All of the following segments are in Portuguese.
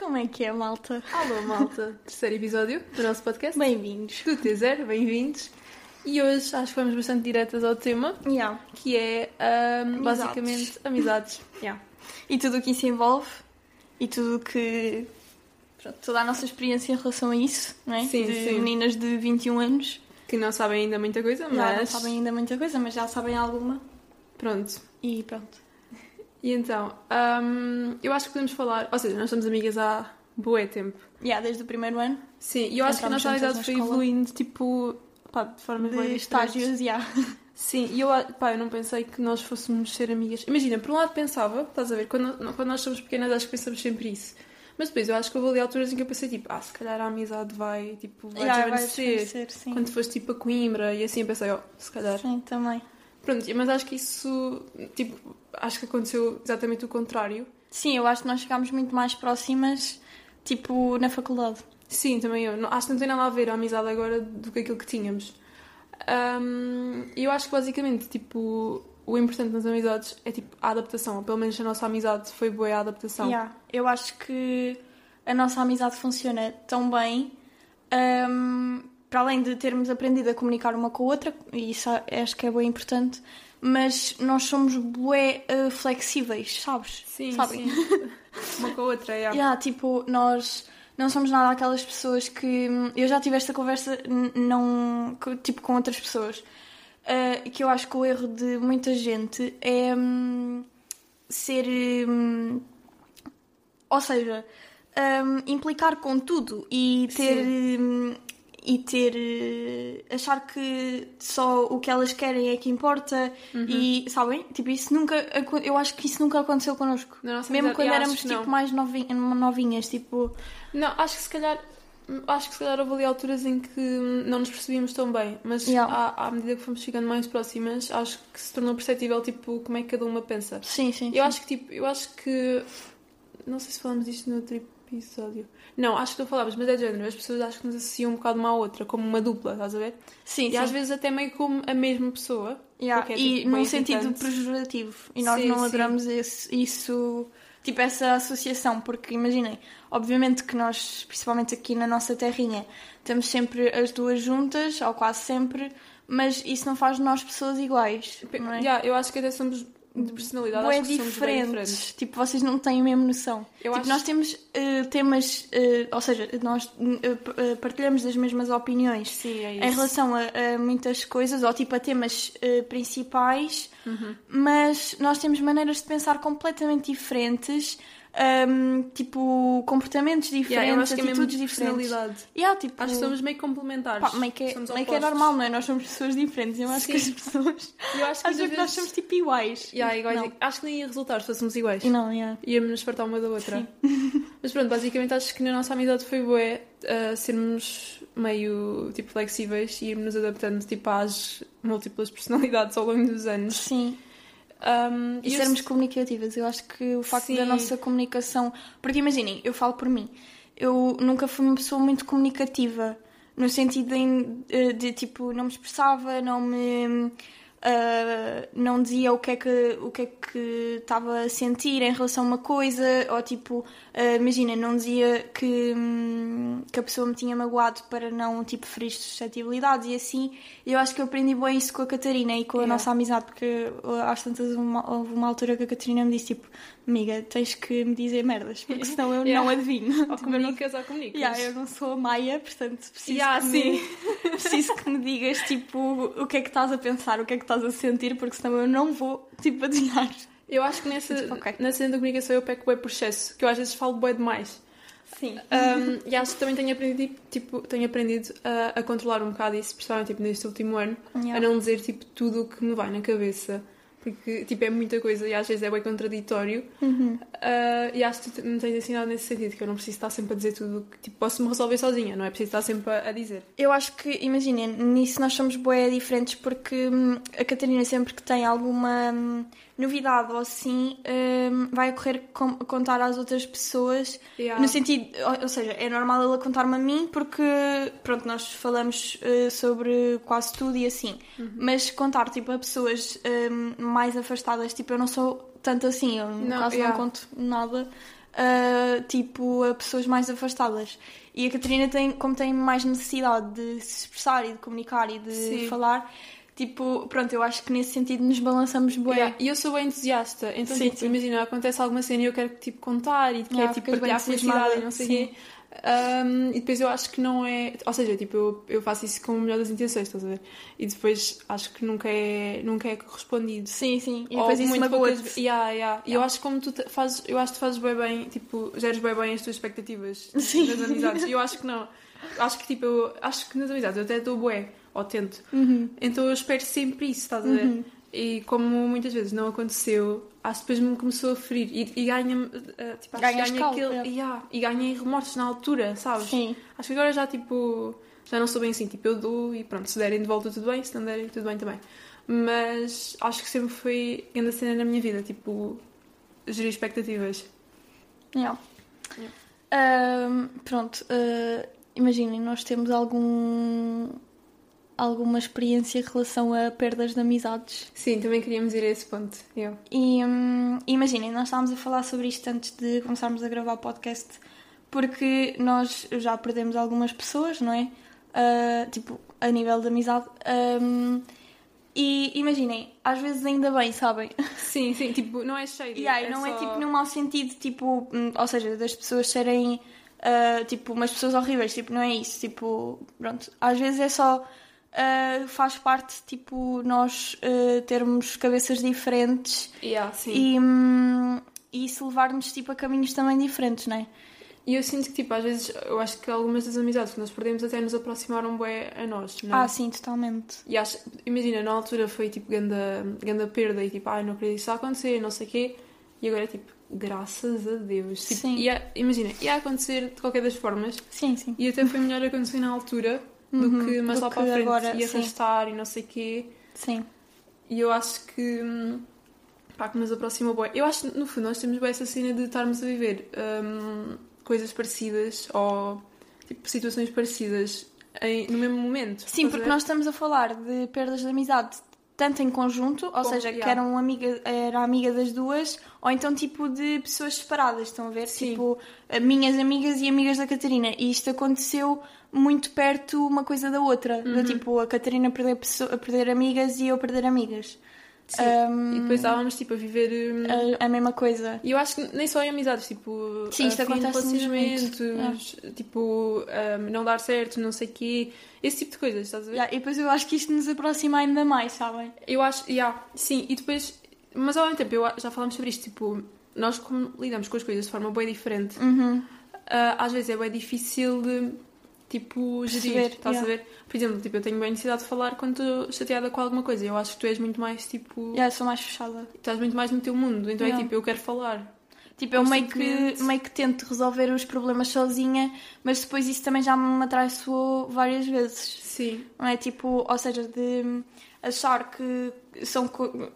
Como é que é, malta? Alô, malta. Terceiro episódio do nosso podcast. Bem-vindos. Do T0, bem-vindos. E hoje acho que vamos bastante diretas ao tema, Yeah. que é Amizades. basicamente amizades. Yeah. E tudo o que isso envolve e tudo o que. Pronto, toda a nossa experiência em relação a isso, não é? Sim, de sim. meninas de 21 anos. Que não sabem ainda muita coisa, Já não mas. sabem ainda muita coisa, mas já sabem alguma. Pronto. E pronto. E então, ahm, eu acho que podemos falar. Ou seja, nós somos amigas há bué tempo. Yeah, desde o primeiro ano. Sim, e eu acho que a nossa amizade foi evoluindo, tipo. Pá, de formas bué De estágios, yeah. Sim, e eu, pá, eu não pensei que nós fôssemos ser amigas. Imagina, por um lado pensava, estás a ver, quando, quando nós somos pequenas acho que pensamos sempre isso. Mas depois eu acho que houve ali alturas em que eu pensei, tipo, ah, se calhar a amizade vai, tipo, vai Yeah, desvanecer. Quando foste, tipo, a Coimbra e assim eu pensei, ó, se calhar. Sim, também. Pronto, mas acho que isso, tipo, acho que aconteceu exatamente o contrário. Sim, eu acho que nós ficámos muito mais próximas, tipo, na faculdade. Sim, também eu. Acho que não tem nada a ver a amizade agora do que aquilo que tínhamos. E eu acho que basicamente, tipo, o importante nas amizades é tipo a adaptação. Ou pelo menos a nossa amizade foi boa a adaptação. Yeah. Eu acho que a nossa amizade funciona tão bem, hum, para além de termos aprendido a comunicar uma com a outra, e isso acho que é bem importante, mas nós somos bué eh, flexíveis, sabes? Sim, Sabem? sim. Uma com a outra, é. Yeah, tipo, nós não somos nada aquelas pessoas que. Eu já tive esta conversa não, tipo, com outras pessoas. uh, que eu acho que o erro de muita gente é hum, ser. hum, ou seja, hum, implicar com tudo e ter. E ter. eh, achar que só o que elas querem é que importa e, sabem? Tipo, isso nunca. Eu acho que isso nunca aconteceu connosco. Na nossa Mesmo quando éramos tipo mais novi- novinhas, tipo. Não, acho que se calhar. Acho que se calhar houve ali alturas em que não nos percebíamos tão bem, mas Yeah. à, à medida que fomos ficando mais próximas, acho que se tornou perceptível tipo como é que cada uma pensa. Sim, sim. Eu acho que tipo, eu acho que não sei se falamos disto no outro episódio. Não, acho que não falámos, mas é de género. As pessoas acho que nos associam um bocado uma à outra, como uma dupla, estás a ver? sim, E sim. às vezes até meio como a mesma pessoa. Yeah, o que é, e tipo, num bem sentido irritante. pejorativo. E nós Sim, não sim. adoramos esse- isso, tipo, essa associação, porque imaginem, obviamente que nós, principalmente aqui na nossa terrinha, temos sempre as duas juntas, ou quase sempre, mas isso não faz de nós pessoas iguais. Não é? Yeah, eu acho que até somos de personalidade, acho que somos bem diferentes. diferentes. Tipo, vocês não têm a mesma noção. Eu tipo, acho- nós temos eh, temas, eh, ou seja, nós eh, partilhamos das mesmas opiniões Sim, é em relação a, a muitas coisas, ou tipo a temas principais, Uhum. mas nós temos maneiras de pensar completamente diferentes, ahm, tipo comportamentos diferentes, Yeah, eu acho que é atitudes de diferentes. Yeah, tipo, Acho que somos meio complementares. pá, meio que, é- somos meio que é normal, não é? Nós somos pessoas diferentes. Eu acho que as Sim. pessoas Eu acho que que nós vezes- somos tipo iguais. Yeah, iguais. Acho que nem ia resultar se fôssemos iguais. Não, yeah. Íamos nos fartar uma da outra. Mas pronto, basicamente acho que na nossa amizade foi bué uh, sermos meio tipo flexíveis e irmos nos adaptando tipo às múltiplas personalidades ao longo dos anos. Sim. Um, E eu- sermos comunicativas. Eu acho que o facto Sim. da nossa comunicação. Porque imaginem, eu falo por mim. Eu nunca fui uma pessoa muito comunicativa. No sentido em- eh, de, tipo, não me expressava, não me. ah, não dizia o que é que o que é que estava a sentir em relação a uma coisa ou tipo ah, imagina não dizia que hum, que a pessoa me tinha magoado para não tipo ferir suscetibilidades e assim eu acho que eu aprendi bem isso com a Catarina e com a Yeah. nossa amizade porque uh, às tantas uma, houve uma altura que a Catarina me disse tipo amiga tens que me dizer merdas porque senão eu Yeah. não adivinho Ou eu não- comunicas ou comunicas. Yeah, eu não sou a Maia, portanto preciso, Yeah, que me, preciso que me digas tipo o que é que estás a pensar, o que é que estás a sentir, porque senão eu não vou tipo adivinhar. Eu acho que nessa, Tipo, ok. na cena da comunicação eu peco bué por excesso, que eu às vezes falo bué demais. Sim. Um, e acho que também tenho aprendido, tipo, tenho aprendido a, a controlar um bocado isso, principalmente tipo, neste último ano, Yeah. a não dizer tipo, tudo o que me vai na cabeça. Porque tipo, é muita coisa e às vezes é bem contraditório. Uhum. Uh, e acho que tu me tens ensinado nesse sentido, que eu não preciso estar sempre a dizer tudo, que tipo, posso-me resolver sozinha, não é preciso estar sempre a, a dizer. Eu acho que, imaginem, nisso nós somos boé diferentes porque hum, a Catarina sempre que tem alguma hum, novidade ou assim hum, vai correr com- contar às outras pessoas Yeah. No sentido, ou, ou seja, é normal ela contar-me a mim porque, pronto, nós falamos eh, sobre quase tudo e assim. Uhum. Mas contar, tipo, a pessoas eh, mais afastadas, tipo, eu não sou tanto assim, eu Não, caso yeah. não conto nada uh, tipo, a pessoas mais afastadas. E a Catarina tem, como tem mais necessidade de se expressar e de comunicar e de Sim. falar, tipo, pronto, eu acho que nesse sentido nos balançamos bem. Yeah, E eu sou bem entusiasta, então Sim, tipo, sim. imagina, acontece alguma cena e eu quero tipo contar e quero Yeah, tipo partilhar a felicidade e não sei o quê. Um, e depois eu acho que não é. Ou seja, tipo, eu, eu faço isso com o melhor das intenções, estás a ver? E depois acho que nunca é, nunca é correspondido. Sim, sim. E Ou depois isso muito poucas- Yeah, yeah. E eu acho que como tu fazes, eu acho que fazes bem bem, tipo, geres bem bem as tuas expectativas Sim. das amizades. E eu acho que não. Acho que tipo, eu acho que nas amizades eu até dou bué, ou tento. Uhum. Então eu espero sempre isso, estás a ver? Uhum. E como muitas vezes não aconteceu, acho que depois me começou a ferir e, e ganha, eh, tipo, acho que Ganhas ganha aquele, é. yeah, e ganhei remorsos na altura, sabes? Sim. Acho que agora já tipo, já não sou bem assim, tipo, eu dou e pronto, se derem de volta tudo bem, se não derem tudo bem também. Mas acho que sempre foi grande cena na minha vida, tipo, gerir expectativas. Yeah. Yeah. Ahm, pronto, ah, imaginem, nós temos algum alguma experiência em relação a perdas de amizades. Sim, também queríamos ir a esse ponto. Eu. E hum, imaginem, nós estávamos a falar sobre isto antes de começarmos a gravar o podcast, porque nós já perdemos algumas pessoas, não é? Ah, tipo, a nível de amizade. Ahm, e imaginem, às vezes ainda bem, sabem? Sim, sim, tipo, não é cheio. E aí, não é só- tipo num mau sentido, tipo, hum, ou seja, das pessoas serem ah, tipo umas pessoas horríveis, tipo, não é isso, tipo, pronto, às vezes é só ah, faz parte, tipo, nós ah, termos cabeças diferentes Yeah, e, hum, e isso levar-nos tipo a caminhos também diferentes, não é? E eu sinto que, tipo, às vezes, eu acho que algumas das amizades que nós perdemos até nos aproximaram bem a nós, não é? Ah, sim, totalmente. E acho, imagina, na altura foi tipo ganda, ganda perda e tipo, ai, não queria isso acontecer, não sei o quê. E agora é tipo, graças a Deus. Tipo, Sim. Ia, imagina, ia acontecer de qualquer das formas Sim, sim. e até foi melhor acontecer na altura do Uhum, que mais do lá que para a frente agora, e sim. arrastar e não sei o quê. Sim. E eu acho que, hum, pá, que nos aproxima bem. Eu acho que no fundo nós temos bem essa cena de estarmos a viver hum, coisas parecidas ou tipo, situações parecidas em- no mesmo momento. Sim, porque nós estamos a falar de perdas de amizade tanto em conjunto, ou Como- seja, que yeah. era uma amiga, era amiga das duas, ou então tipo de pessoas separadas, estão a ver? Sim. Tipo, eh, minhas amigas e amigas da Catarina. E isto aconteceu muito perto uma coisa da outra. Uhum. Da, tipo, a Catarina perder, perder amigas e eu perder amigas. Sim. Ahm, E depois estávamos tipo a viver. hum, a, a mesma coisa. E eu acho que nem só em amizades, tipo, Sim, isto muito. relacionamentos, tipo, um, não dar certo, não sei o quê, esse tipo de coisas, estás a ver? Yeah, e depois eu acho que isto nos aproxima ainda mais, sabem? Eu acho, yeah, sim, e depois, mas ao mesmo tempo, eu, já falámos sobre isto, tipo, nós como lidamos com as coisas de forma bem diferente, Uhum. ah, às vezes é bem difícil de, tipo, gerir, Perceber, estás yeah. a ver? Por exemplo, tipo, eu tenho bem necessidade de falar quando estou chateada com alguma coisa, eu acho que tu és muito mais, tipo, Yeah, sou mais fechada. estás muito mais no teu mundo, então é Yeah. tipo, eu quero falar. Tipo, eu meio que, meio que tento resolver os problemas sozinha, mas depois isso também já me atraiçoou várias vezes. Sim. Não é? Tipo, ou seja, de achar que são,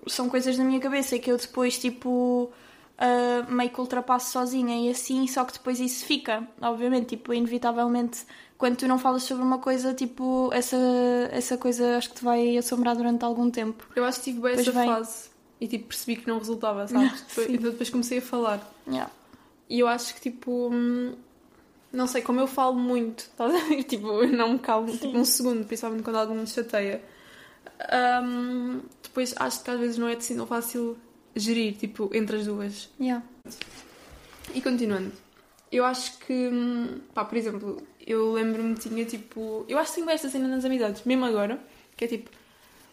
são coisas da minha cabeça e que eu depois, tipo, ah, meio que ultrapasso sozinha e assim, só que depois isso fica, obviamente, tipo, inevitavelmente, quando tu não falas sobre uma coisa, tipo, essa, essa coisa acho que te vai assombrar durante algum tempo. Eu acho que tive bem essa bem. fase e tipo percebi que não resultava, sabes? Depois- Sim. então depois comecei a falar. Yeah. E eu acho que tipo. hum, Não sei, como eu falo muito, estás a ver? Tipo, eu não me calmo, tipo, um segundo, principalmente quando algo me chateia. Hum, depois acho que às vezes não é assim tão fácil gerir, tipo, entre as duas. Yeah. E continuando, eu acho que, hum, pá, por exemplo, eu lembro-me tinha tipo. Eu acho que tenho esta cena nas amizades, mesmo agora, que é tipo,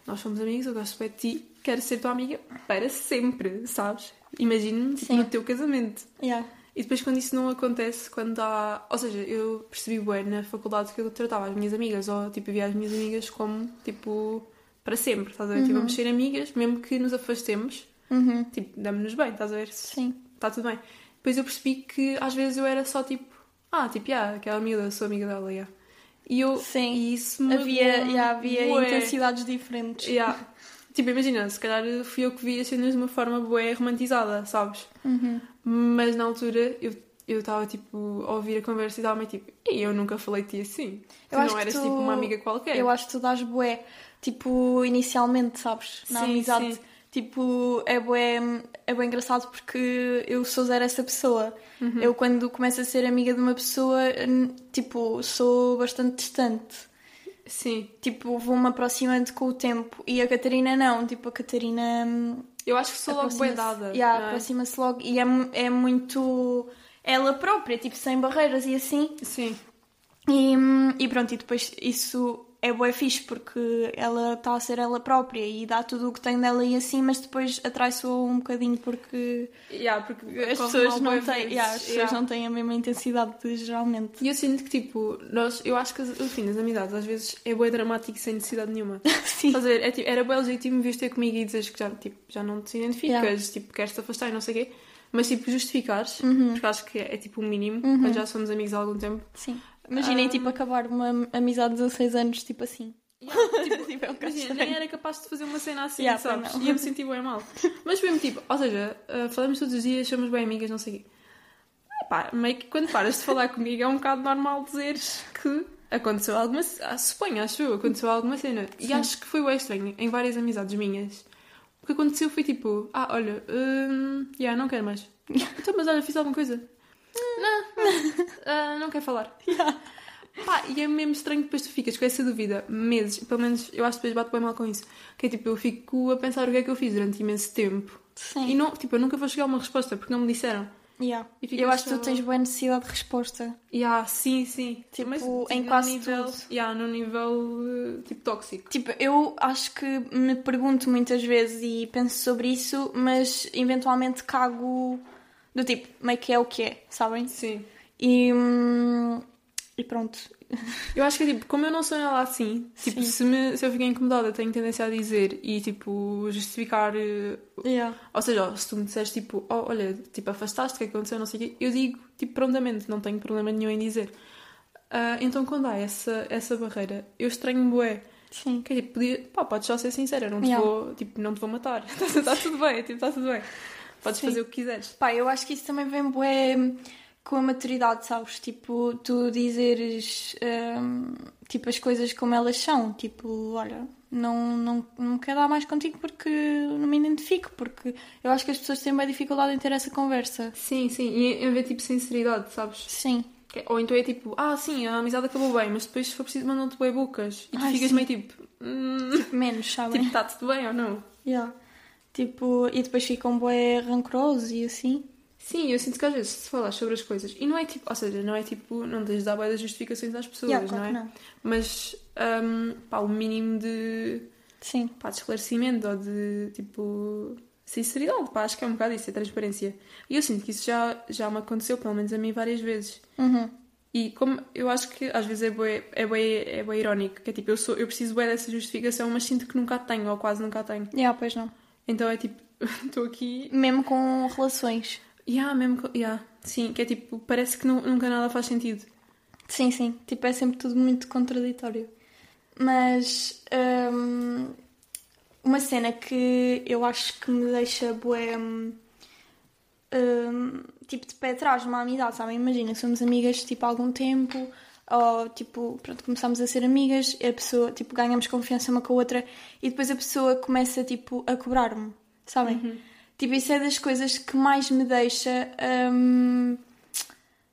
nós somos amigos, eu gosto bem de ti, quero ser tua amiga para sempre, sabes? Imagino-me tipo, Sim. no teu casamento. Yeah. E depois quando isso não acontece, quando há. Ou seja, eu percebi bem na faculdade que eu tratava as minhas amigas, ou tipo, via as minhas amigas como tipo para sempre, estás a ver? Tipo, vamos ser amigas, mesmo que nos afastemos, Uhum. tipo, damos-nos bem, estás a ver? Sim. Está tudo bem. Depois eu percebi que às vezes eu era só tipo, ah, tipo, yeah, aquela amiga, sou amiga dela, yeah. E eu. Sim. E isso me Havia, magoou-me yeah, havia bué. intensidades diferentes. Yeah. Tipo, imagina, se calhar fui eu que vi as cenas de uma forma bué romantizada, sabes? Uhum. Mas na altura eu eu estava tipo a ouvir a conversa e estava tipo, e eu nunca falei de ti assim. Tu Eu não eras tu- tipo uma amiga qualquer. Eu acho que tu dás bué, tipo, inicialmente, sabes? Na Sim, amizade. sim. Tipo, é bem, é bem engraçado porque eu sou zero essa pessoa. Uhum. Eu, quando começo a ser amiga de uma pessoa, tipo, sou bastante distante. Sim. Tipo, vou-me aproximando com o tempo. E a Catarina não. Tipo, a Catarina. hum, Eu acho que sou logo bem dada. Yeah, é? aproxima-se logo. E é, é muito ela própria, tipo, sem barreiras e assim. Sim. E, hum, e pronto, e depois isso é bué fixe porque ela está a ser ela própria e dá tudo o que tem dela e assim, mas depois atraiçoa um bocadinho porque Yeah, porque as pessoas, não bué têm, yeah, as pessoas Yeah. não têm a mesma intensidade de, geralmente. E eu sinto que, tipo, nós, eu acho que, enfim, as amizades às vezes é bem dramático sem necessidade nenhuma. Sim. Ver? É, tipo, era bem legítimo vir ter comigo e dizeres que já, tipo, já não te identificas, Yeah. tipo, queres te afastar e não sei o quê. Mas, tipo, justificares, Uhum. porque acho que é, é, tipo o mínimo, quando já somos amigos há algum tempo. Sim. Imaginem, Ah. tipo, acabar uma amizade de 16 anos, tipo assim. tipo, Tipo, é um imagina, nem era capaz de fazer uma cena assim, Yeah, sabes? não. E eu me senti bem mal. Mas mesmo, tipo, ou seja, ah, falamos todos os dias, somos bem amigas, não sei o quê. Epá, meio que quando paras de falar comigo é um bocado normal dizeres que aconteceu alguma ah, suponho, acho eu, aconteceu alguma cena. E Sim. acho que foi bem estranho em várias amizades minhas. O que aconteceu foi tipo, ah, olha, hum, yeah, não quero mais. Então, mas olha, fiz alguma coisa. Não, ah, não quero falar. Pá, e é mesmo estranho que depois tu ficas com essa dúvida meses, pelo menos eu acho que depois bato bem mal com isso. Que é tipo, eu fico a pensar o que é que eu fiz durante imenso tempo. Sim. E não, tipo, eu nunca vou chegar a uma resposta porque não me disseram. Yeah. E Eu acho que tu tens boa necessidade de resposta. E ah, sim, sim. Tipo, em num quase nível, tudo. Yeah, num nível eh, tipo tóxico. Tipo, eu acho que me pergunto muitas vezes e penso sobre isso, mas eventualmente cago do tipo, meio que é o que é, sabem? Sim. E, hum, e pronto. Eu acho que é tipo, como eu não sou nada assim, tipo, Sim. se, me, se eu ficar incomodada, tenho tendência a dizer e tipo, justificar. eh, Yeah. Ou seja, se tu me disseres tipo, oh, olha, tipo, afastaste, o que é que aconteceu, não sei o quê, eu digo tipo prontamente, não tenho problema nenhum em dizer. Ah, então quando há essa, essa barreira, eu estranho bué. Sim. Que é tipo, podia, pá, podes só ser sincera, não te Yeah. vou, tipo, não te vou matar. Está tudo bem, tipo, está tudo bem. Podes Sim. fazer o que quiseres. Pá, eu acho que isso também vem bué com a maturidade, sabes? Tipo, tu dizeres hum, tipo as coisas como elas são. Tipo, olha, não, não, não quero dar mais contigo porque não me identifico. Porque eu acho que as pessoas têm bem dificuldade em ter essa conversa. Sim, sim, e em haver tipo sinceridade, sabes? Sim. Ou então é tipo, ah, sim, a amizade acabou bem, mas depois se for preciso mandam-te bem bocas. E tu Ai, ficas sim. meio tipo, hum, Tipo, menos, sabem? tipo, está tudo bem ou não? Yeah. Tipo, e depois ficam bué rancorosos e assim. Sim, eu sinto que às vezes se falas sobre as coisas, e não é tipo, ou seja, não é tipo, não tens de dar bué das justificações às pessoas, Yeah, não claro é? que não. Mas, hum, pá, o mínimo de, Sim. pá, de esclarecimento ou de, tipo, sinceridade, pá, acho que é um bocado isso, é transparência. E eu sinto que isso já, já me aconteceu, pelo menos a mim, várias vezes. Uhum. E como eu acho que às vezes é bué, é bué, é bué irónico, que é tipo, eu, sou, eu preciso bué dessa justificação, mas sinto que nunca a tenho, ou quase nunca a tenho. Yeah, pois não. Então é tipo, estou aqui. Mesmo com relações. Yeah, mesmo. co- Yeah, sim, que é tipo, parece que nu- nunca nada faz sentido. Sim, sim. Tipo, é sempre tudo muito contraditório. Mas hum, uma cena que eu acho que me deixa bué, hum, hum, tipo de pé atrás numa amizade, sabem? Imagina, somos amigas tipo há algum tempo, ou tipo, pronto, começamos a ser amigas, a pessoa, tipo, ganhamos confiança uma com a outra e depois a pessoa começa tipo a cobrar-me, sabem? Tipo, isso é das coisas que mais me deixa. hum,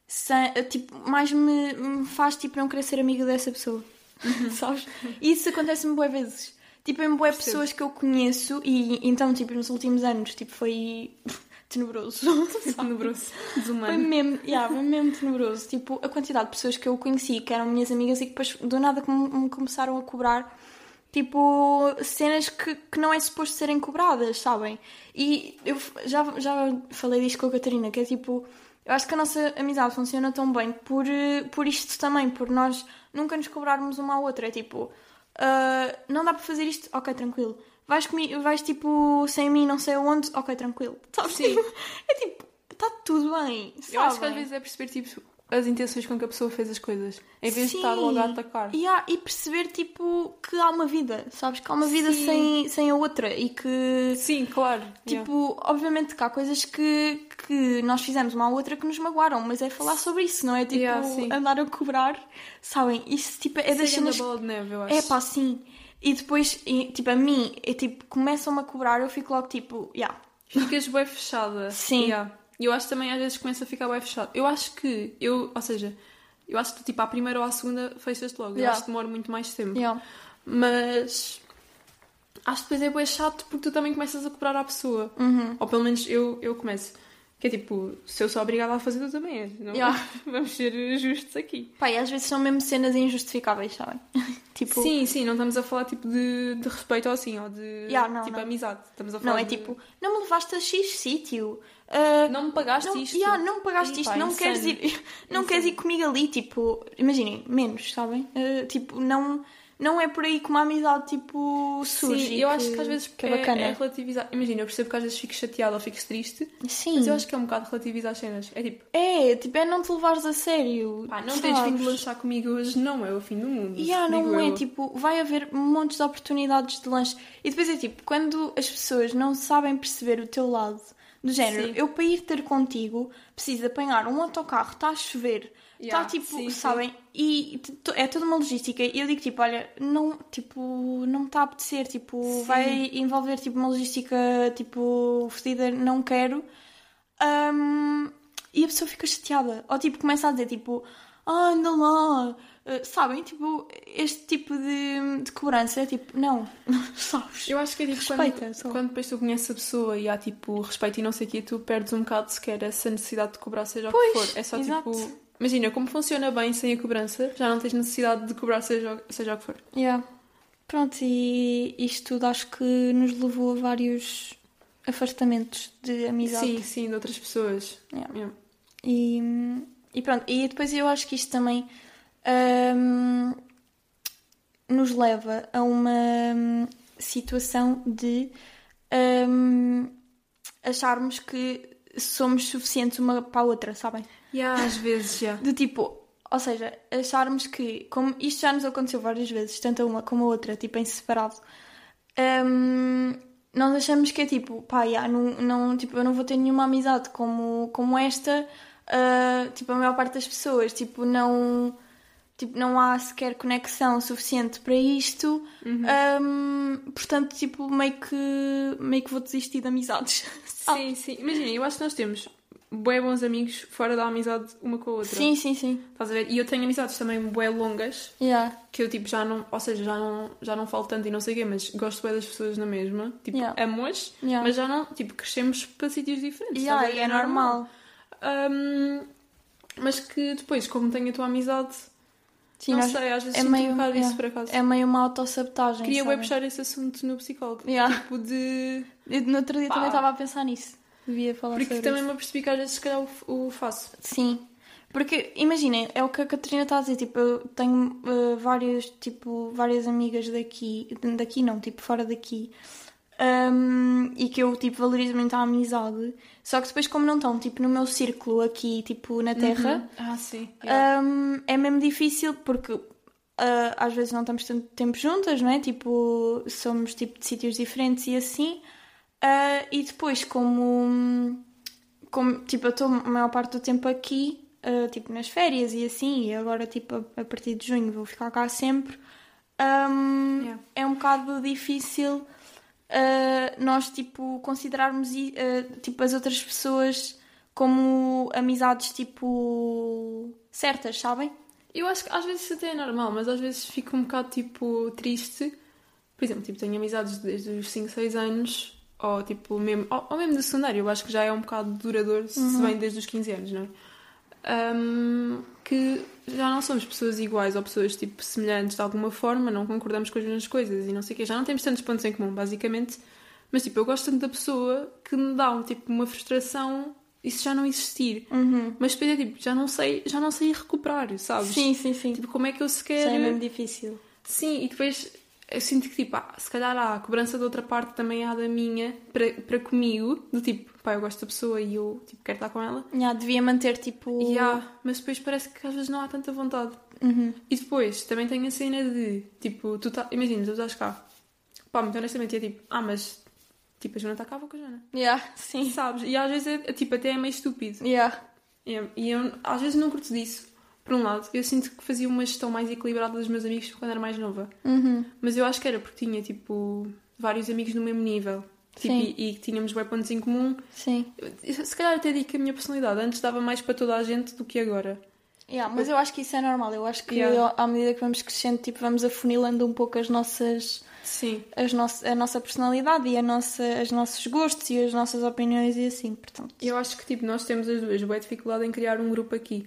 sem- tipo, mais me, me faz tipo não querer ser amiga dessa pessoa. Sabes? E isso acontece-me boas vezes. Tipo, em boas pessoas que eu conheço e então, tipo, nos últimos anos, tipo, foi tenebroso. Tenebroso, Foi desumano. mesmo, yeah, foi mesmo tenebroso. Tipo, a quantidade de pessoas que eu conheci que eram minhas amigas e que depois do nada me começaram a cobrar, tipo, cenas que, que não é suposto serem cobradas, sabem? E eu já, já falei disto com a Catarina, que é tipo, eu acho que a nossa amizade funciona tão bem por, por isto também, por nós nunca nos cobrarmos uma à outra. É tipo, ah, não dá para fazer isto? Ok, tranquilo. Vais, comigo, vais tipo sem mim, não sei aonde? Ok, tranquilo. Sabes? Sim. É tipo, está tudo bem. Eu acho que às vezes é perceber tipo, as intenções com que a pessoa fez as coisas, em vez de estar Sim. logo a atacar. E, há- e perceber, tipo, que há uma vida, sabes? Que há uma vida Sim. sem, sem a outra e que, Sim, claro. tipo, obviamente que há coisas que, que nós fizemos uma à outra que nos magoaram, mas é falar sobre isso, não é? Tipo, Yeah, sim. andar a cobrar, sabem? Isso, tipo, é é das das cenas... bola de neve, eu acho. É pá, sim. E depois, e, tipo, a mim, é, tipo, começam-me a cobrar, eu fico logo tipo, yeah. Ficas bem fechada. Sim. Yeah. E eu acho que também às vezes começa a ficar bem fechado. Eu acho que, eu, ou seja, eu acho que tipo à primeira ou à segunda fechas-te logo. Eu Yeah. acho que demora muito mais tempo. Yeah. Mas acho que depois é bem chato porque tu também começas a cobrar à pessoa. Uhum. Ou pelo menos eu, eu começo. Que é tipo, se eu sou obrigada a fazer, tu também és. Não? Yeah. Vamos ser justos aqui. Pá, e às vezes são mesmo cenas injustificáveis, sabem? tipo, Sim, sim, não estamos a falar tipo de, de respeito ou assim, ou de Yeah, não, tipo não. amizade. Estamos a falar não é de- tipo, não me levaste a X sítio. ah, Não me pagaste não, isto. yeah, não me pagaste Ih, isto, pá, não insano. queres ir, não queres ir comigo ali, tipo, imaginem, menos, sabem? Ah, tipo, não, não é por aí que uma amizade tipo surge. Sim, eu acho que às vezes que é é, bacana. é relativizar. Imagina, eu percebo que às vezes fico chateada ou fico triste, Sim, mas eu acho que é um bocado relativizar as cenas. É tipo, é, tipo, é não te levares a sério. pá, não sabes? tens vindo lanchar comigo hoje, não é o fim do mundo. Yeah, não é, eu. tipo, vai haver montes de oportunidades de lanche. E depois é tipo, quando as pessoas não sabem perceber o teu lado, do género, Sim. eu para ir ter contigo preciso apanhar um autocarro, está a chover, Yeah, tipo, sim, sim. sabem? E t- t- é toda uma logística. E eu digo tipo, olha, não, tipo, não me está a apetecer, tipo, Sim. vai envolver tipo uma logística tipo fodida, não quero. Ahm, e a pessoa fica chateada. Ou tipo, começa a dizer tipo, ah, anda lá. Uh, sabem? Tipo, este tipo de, de cobrança é tipo, não, sabes? Eu acho que é tipo Respeita, quando, só. quando depois tu conheces a pessoa e há tipo respeito e não sei o quê, tu perdes um bocado sequer essa necessidade de cobrar, seja o que Pois, for. É só exato. tipo. Imagina, como funciona bem sem a cobrança, já não tens necessidade de cobrar, seja, seja o que for. Yeah. Pronto, e isto tudo acho que nos levou a vários afastamentos de amizade. Sim, sim, de outras pessoas. Yeah. Yeah. E, e pronto, e depois eu acho que isto também hum, nos leva a uma situação de hum, acharmos que somos suficientes uma para a outra, sabem? Yeah, às vezes, já. Do tipo, ou seja, acharmos que, como isto já nos aconteceu várias vezes, tanto a uma como a outra, tipo em separado, hum, nós achamos que é tipo, pá, já, não, não, tipo, eu não vou ter nenhuma amizade como, como esta, ah, tipo, a maior parte das pessoas, tipo, não, tipo, não há sequer conexão suficiente para isto, hum, portanto, tipo, meio que, meio que vou desistir de amizades. Sim, sim. Imagina, eu acho que nós temos bué bons amigos fora da amizade uma com a outra. Sim, sim, sim. Estás a ver? E eu tenho amizades também bué longas, Yeah. que eu tipo já não, ou seja, já não, já não falo tanto e não sei o quê, mas gosto bué das pessoas na mesma. Tipo, Yeah. amo-as, Yeah. mas já não, tipo, crescemos para sítios diferentes. Yeah, a ver? é normal. Hum, mas que depois, como tenho a tua amizade, Sim, não sei, às vezes é meio- um bocado yeah. isso por acaso. É meio uma autossabotagem. Queria bué sabem? puxar esse assunto no psicólogo. Yeah. Tipo de. Eu, no outro dia Pá. também estava a pensar nisso. Devia falar Porque sobre também isso. me apercebi que às vezes se calhar o, o faço. Sim. Porque, imaginem, é o que a Catarina está a dizer. Tipo, eu tenho eh, várias, tipo, várias amigas daqui. Daqui não, tipo, fora daqui. hum, e que eu, tipo, valorizo muito a amizade. Só que depois, como não estão, tipo, no meu círculo aqui, tipo, na Terra... Ah, sim. Um, é mesmo difícil porque uh, às vezes não estamos tanto tempo juntas, não é? Tipo, somos tipo de sítios diferentes e assim. Uh, e depois, como, como tipo, eu estou a maior parte do tempo aqui, uh, tipo nas férias e assim, e agora, tipo, a, a partir de junho vou ficar cá sempre. um, Yeah. É um bocado difícil uh, nós, tipo, considerarmos tipo, as outras pessoas como amizades tipo certas, sabem? Eu acho que às vezes isso até é normal, mas às vezes fico um bocado tipo triste. Por exemplo, tipo, tenho amizades desde os 5, 6 anos, ou tipo, mesmo, ou, ou mesmo do secundário, eu acho que já é um bocado duradouro se Uhum. vem desde os 15 anos, não é? Ahm, que já não somos pessoas iguais ou pessoas tipo semelhantes de alguma forma, não concordamos com as mesmas coisas e não sei o quê, já não temos tantos pontos em comum, basicamente. Mas tipo, eu gosto tanto da pessoa que me dá um, tipo, uma frustração isso já não existir. Uhum. Mas depois é tipo, já não sei, já não sei recuperar, sabes? Sim, sim, sim. Tipo, como é que eu sequer. é mesmo difícil. Sim, e depois eu sinto que tipo, ah, se calhar há a cobrança da outra parte também há da minha para, para comigo, do tipo, pá, eu gosto da pessoa e eu tipo, quero estar com ela. Já, devia manter tipo. E há, mas depois parece que às vezes não há tanta vontade. Uhum. E depois também tem a cena de tipo, tu tá, imagina, tu estás cá, pá, muito honestamente é tipo, ah, mas tipo, a Joana está cá, vou com a Joana. Yeah, sim. Sabes? E às vezes é, é, tipo, até é meio estúpido. Yeah. É, E eu às vezes não curto disso. Por um lado, eu sinto que fazia uma gestão mais equilibrada dos meus amigos quando era mais nova. Uhum. Mas eu acho que era porque tinha, tipo, vários amigos no mesmo nível. Tipo, e, e que tínhamos bem pontos em comum. Sim. Eu- Se calhar até digo que a minha personalidade antes dava mais para toda a gente do que agora. Yeah, mas eu acho que isso é normal. Eu acho que Yeah. à medida que vamos crescendo, tipo, vamos afunilando um pouco as nossas, Sim. as nosso, a nossa personalidade e a nossa, os nossos gostos e as nossas opiniões e assim, portanto. Eu acho que, tipo, nós temos as duas boa dificuldade em criar um grupo aqui.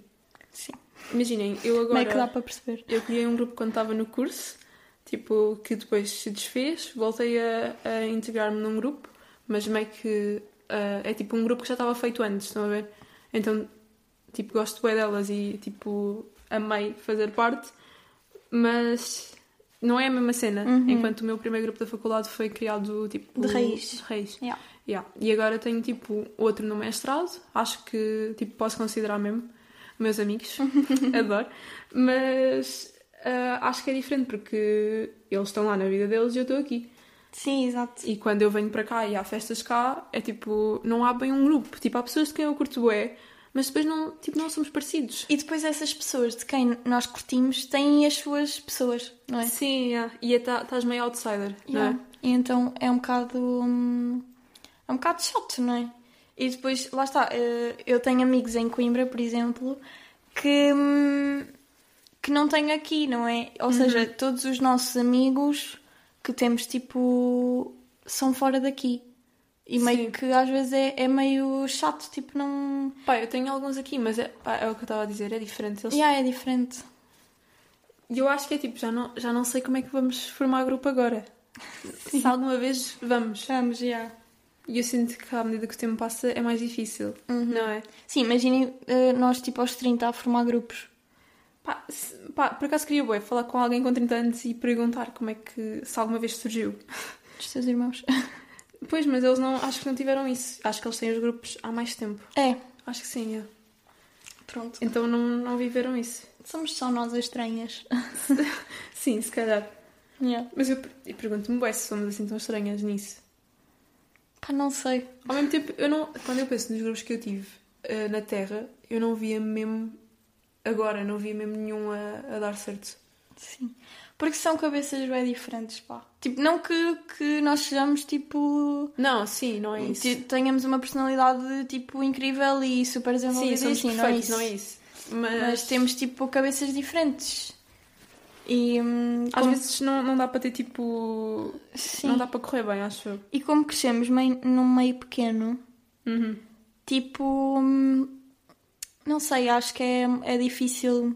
Sim. Imaginem, eu agora... Como é que dá para perceber? Eu criei um grupo quando estava no curso, tipo, que depois se desfez, voltei a, a integrar-me num grupo, mas meio que ah, é tipo um grupo que já estava feito antes, estão a ver? Então, tipo, gosto bem delas e, tipo, amei fazer parte, mas não é a mesma cena, Uhum. enquanto o meu primeiro grupo da faculdade foi criado, tipo... De raiz. de raiz. Yeah. Yeah. E agora tenho tipo outro no mestrado, acho que tipo, posso considerar mesmo meus amigos, adoro, mas ah, acho que é diferente porque eles estão lá na vida deles e eu estou aqui. Sim, exato. E quando eu venho para cá e há festas cá, é tipo, não há bem um grupo. Tipo, há pessoas de quem eu curto é, mas depois não, tipo, não somos parecidos. E depois essas pessoas de quem nós curtimos têm as suas pessoas, não é? Sim, yeah. e tá- estás meio outsider, não Yeah. é? E então é um bocado. hum, é um bocado chato, não é? E depois, lá está, eh, eu tenho amigos em Coimbra, por exemplo, que, que não tenho aqui, não é? Ou seja, todos os nossos amigos que temos, tipo, são fora daqui. E Sim. meio que às vezes é, é meio chato, tipo, não. Pá, eu tenho alguns aqui, mas é, pá, é o que eu estava a dizer, é diferente. Eles Yeah, é diferente. E eu acho que é tipo, já não, já não sei como é que vamos formar grupo agora. Se alguma vez vamos. Vamos, já. E eu sinto que à medida que o tempo passa é mais difícil, não é? Sim, imaginem eh, nós, tipo, aos 30 a formar grupos. Pá, se- pá, por acaso queria bué, falar com alguém com 30 anos e perguntar como é que, se alguma vez surgiu. Dos teus irmãos. Pois, mas eles não, acho que não tiveram isso. Acho que eles têm os grupos há mais tempo. É, Acho que sim, é. pronto. Então não, não viveram isso. Somos só nós as estranhas. Sim, se calhar. Yeah. Mas eu, eu pergunto-me bué se somos assim tão estranhas nisso. Pá, não sei. Ao mesmo tempo, eu não, quando eu penso nos grupos que eu tive eh, na Terra, eu não via mesmo. Agora, não via mesmo nenhum a, a dar certo. Sim. Porque são cabeças bem diferentes, pá. Tipo, não que, que nós sejamos, tipo... Não, sim, não é isso. te- Tenhamos uma personalidade, tipo, incrível e super Sim, desenvolvida. somos assim, perfeitos, não é isso. Mas, Mas temos, tipo, cabeças diferentes. E... hum, às como- vezes não, não dá para ter tipo. Sim. Não dá para correr bem, acho eu. E como crescemos meio, num meio pequeno, Uhum. tipo... hum, Não sei, acho que é, é difícil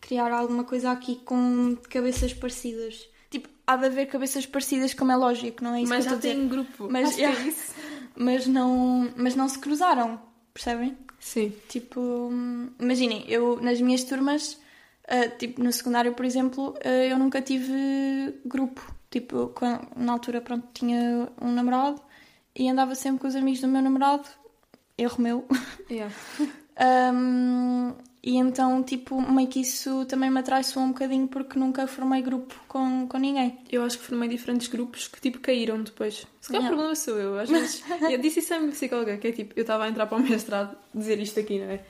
criar alguma coisa aqui com cabeças parecidas. Tipo, há de haver cabeças parecidas, como é lógico, não é isso Mas que eu já tem grupo. Mas, que é yeah. isso. mas, não, mas não se cruzaram, percebem? Sim. Tipo, hum, imaginem, eu nas minhas turmas, ah, tipo no secundário, por exemplo, ah, eu nunca tive grupo. Tipo, quan- na altura, pronto, tinha um namorado e andava sempre com os amigos do meu namorado, erro meu. Yeah. Hum, e então, tipo, meio que isso também me atraiçoou um bocadinho porque nunca formei grupo com, com ninguém. Eu acho que formei diferentes grupos que tipo caíram depois. Se calhar o problema sou eu. Às vezes. eu disse isso à minha psicóloga, que é tipo, eu estava a entrar para o mestrado, dizer isto aqui, não é?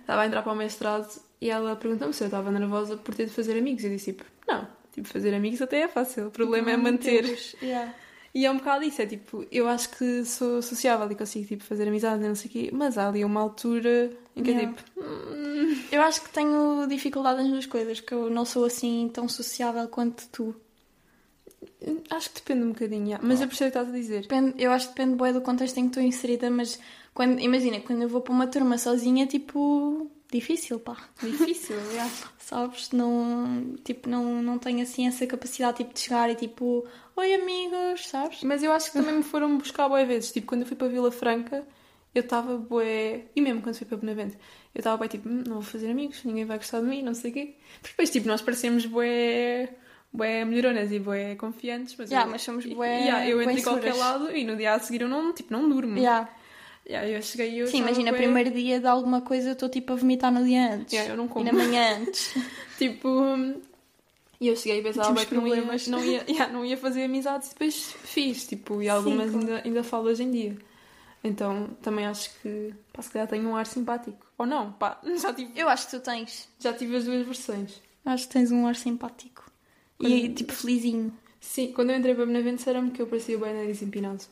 Estava a entrar para o mestrado e ela perguntou-me se eu estava nervosa por ter de fazer amigos. Eu disse tipo, não, tipo, fazer amigos até é fácil. O problema é manter. Yeah. E é um bocado isso, é tipo, eu acho que sou sociável e consigo tipo, fazer amizade e não sei o quê, mas há ali uma altura em que é Yeah. tipo, hum, Eu acho que tenho dificuldade nas duas coisas, que eu não sou assim tão sociável quanto tu. acho que depende um bocadinho, yeah. mas eu percebo o que estás a dizer. Depende, eu acho que depende bem do contexto em que estou inserida, mas quando, imagina, quando eu vou para uma turma sozinha, é tipo difícil, pá. Difícil, yeah. Sabes? Não, tipo, não, não tenho assim essa capacidade tipo, de chegar e tipo, oi amigos, sabes? Mas eu acho que também me foram buscar boas vezes. Tipo, quando eu fui para Vila Franca, eu estava bué... E mesmo quando fui para Benavente, eu estava bué tipo, "Hum, não vou fazer amigos, ninguém vai gostar de mim, não sei o quê. Porque depois, tipo, nós parecemos bué... Bué melhoronas e bué confiantes, mas, Yeah, eu, mas somos bué- yeah, eu entro em qualquer lado e no dia a seguir eu não, tipo, não durmo. Yeah. Yeah, eu cheguei eu Sim, imagina, bué- primeiro dia de alguma coisa eu estou tipo a vomitar no dia antes. Yeah, eu não como. E na manhã antes. Tipo, e eu cheguei e pensava bué que não ia, problemas. não, ia, yeah, não ia fazer amizades e depois fiz, tipo, e algumas ainda, ainda falo hoje em dia. Então também acho que, pá, se calhar tenho um ar simpático. Ou não, pá, já tive, Eu acho que tu tens. já tive as duas versões. Acho que tens um ar simpático. E tipo felizinho. Sim, quando eu entrei para Benavente disseram-me que eu parecia bem nariz empinado.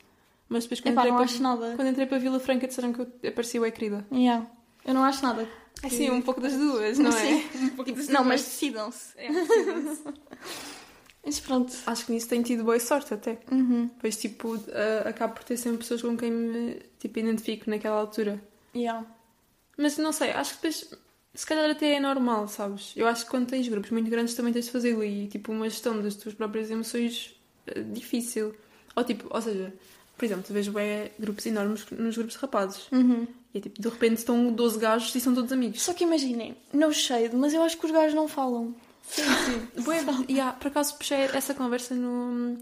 Mas depois quando, Epá, entrei, não para, acho nada. quando entrei para Vila Franca disseram que eu parecia bem querida. Yeah. Eu não acho nada. É sim, um pouco das duas, não é? Um pouco das Não, duas. mas decidam-se. É, decidam-se. Mas pronto. Acho que nisso tenho tido boa sorte até. Uhum. Pois, tipo, ah, acabo por ter sempre pessoas com quem me tipo, identifico naquela altura. Yeah. Mas não sei, acho que depois, se calhar até é normal, sabes? Eu acho que quando tens grupos muito grandes também tens de fazê-lo e, tipo, uma gestão das tuas próprias emoções é difícil. Ou, tipo, ou seja, por exemplo, tu vês bem grupos enormes nos grupos de rapazes. Uhum. E é tipo, de repente estão 12 gajos e são todos amigos. Só que imaginem, no shade, mas eu acho que os gajos não falam. Sim, sim. E há, por acaso puxei essa conversa no,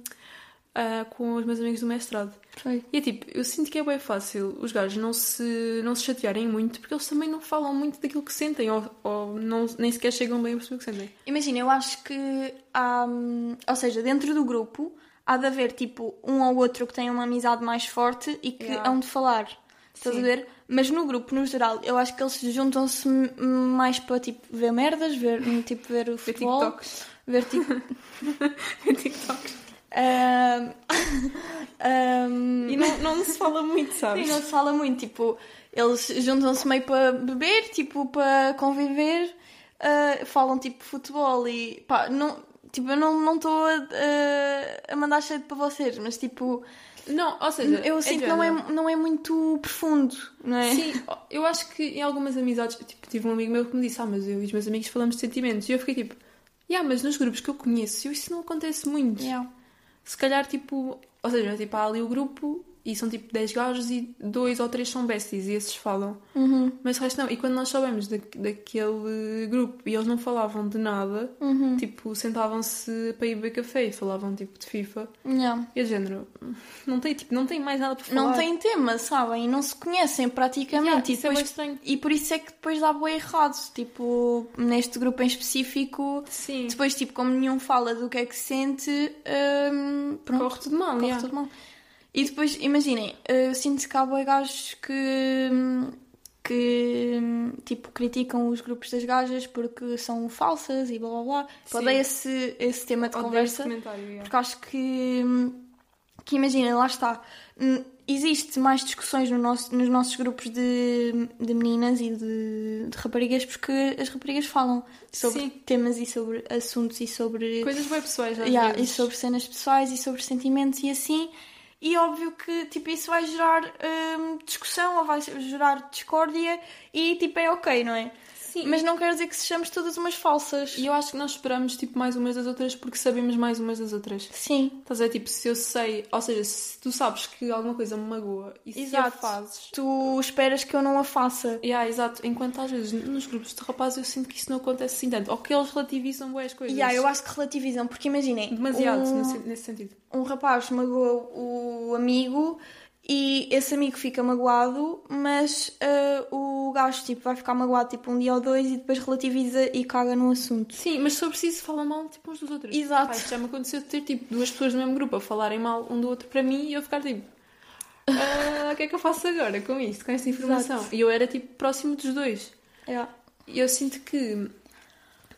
ah, com os meus amigos do mestrado. Foi. E é tipo, eu sinto que é bem fácil os gajos não se, não se chatearem muito porque eles também não falam muito daquilo que sentem ou, ou não, nem sequer chegam bem a perceber o que sentem. Imagina, eu acho que há. hum, Ou seja, dentro do grupo há de haver tipo um ou outro que tenha uma amizade mais forte e que Yeah. hão de falar. Estás a Sim. ver? Mas no grupo, no geral, eu acho que eles juntam-se mais para tipo ver merdas, ver, tipo, ver o Ver futebol, TikToks. ver tipo. Ver TikToks. Ahm, ahm, E não, não se fala muito, Sim, sabes? não se fala muito, tipo, eles juntam-se meio para beber, tipo, para conviver, ah, falam tipo futebol e pá, não, tipo, eu não estou a, a, mandar cheio para vocês, mas tipo, Não, ou seja, eu é sinto que não é, não é muito profundo, não é? Sim, eu acho que em algumas amizades, tipo, tive um amigo meu que me disse, ah, mas eu e os meus amigos falamos de sentimentos. E eu fiquei tipo, yeah, mas nos grupos que eu conheço, isso não acontece muito. Yeah. Se calhar, tipo, ou seja, tipo, há ali o grupo e são tipo 10 gajos e dois ou três são besties e esses falam. Uhum, Mas o resto não. E quando nós soubemos da, daquele grupo e eles não falavam de nada, uhum. tipo, sentavam-se para ir beber café e falavam tipo de FIFA. Yeah. E a género, não tem, tipo, não tem mais nada para falar. Não tem tema, sabem? E não se conhecem praticamente. Yeah, e, é depois, estranho. e por isso é que depois dá bem errado. Tipo, neste grupo em específico, Sim, Depois, tipo, como nenhum fala do que é que sente, hum, pronto, corre tudo mal. corre yeah. tudo mal. E depois, imaginem, eu sinto que há boi gajos que, que, tipo, criticam os grupos das gajas porque são falsas e blá blá blá. Odeio esse, esse tema de Odeio conversa. yeah. Porque acho que, que imagina, lá está. Hum, Existe mais discussões no nosso, nos nossos grupos de, de meninas e de, de raparigas porque as raparigas falam sobre Sim. temas e sobre assuntos e sobre, Coisas bem pessoais às Yeah, e vezes. sobre cenas pessoais e sobre sentimentos e assim. E óbvio que tipo, isso vai gerar hum, discussão ou vai gerar discórdia e tipo é ok, não é? Sim, Mas não quer dizer que sejamos todas umas falsas. E eu acho que nós esperamos tipo, mais umas das outras porque sabemos mais umas das outras. Sim, Estás a ver? Tipo, se eu sei, ou seja, se tu sabes que alguma coisa me magoa e se a Exato. fazes. tu esperas que eu não a faça. Yeah, exato. Enquanto às vezes nos grupos de rapazes eu sinto que isso não acontece assim tanto. Ou que eles relativizam bem as coisas. Yeah, eu acho que relativizam, porque imaginem, Demasiado um, nesse sentido. um rapaz magoa o amigo e esse amigo fica magoado, mas ah, o gajo tipo, vai ficar magoado tipo um dia ou dois e depois relativiza e caga no assunto. Sim, mas sobre si se fala mal tipo uns dos outros. Exato. Isto já me aconteceu de ter tipo duas pessoas do mesmo grupo a falarem mal um do outro para mim e eu ficar tipo. "Ah, O que é que eu faço agora com isto, com esta informação? Exato. E eu era tipo próximo dos dois. Yeah. E eu sinto que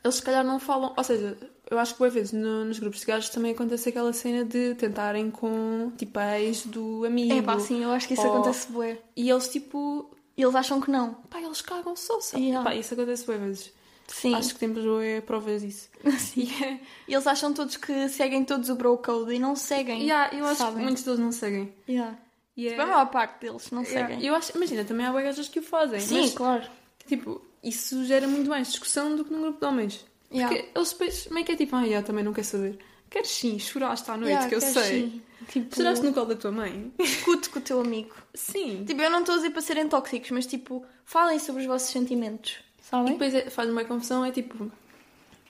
eles se calhar não falam. Ou seja, eu acho que boas vezes no- nos grupos de gajos também acontece aquela cena de tentarem com tipo a ex do amigo. É pá, sim, eu acho que isso Ou- acontece bué. E eles tipo. Eles acham que não. Pá, eles cagam só, sabe? Yeah. Pá, isso acontece boas vezes. Sim. Acho que temos boas provas disso. Sim. E é- E eles acham todos que seguem todos o bro code e não seguem. Yeah, eu acho sabem? que muitos deles não seguem. Yeah. E Tipo, a maior parte deles não Yeah, seguem. Eu acho, imagina, também há bué gajas que o fazem. Sim, mas, claro. tipo, isso gera muito mais discussão do que num grupo de homens. Yeah. Porque eles depois meio que é tipo, ah, yeah, também não quer saber. Queres sim, choraste à noite, Yeah, que eu sei. sim. Tipo, Choraste no colo da tua mãe? discute com o teu amigo. Sim. Tipo, eu não estou a dizer para serem tóxicos, mas tipo, falem sobre os vossos sentimentos. E Sabem? depois é, faz uma confusão, é tipo,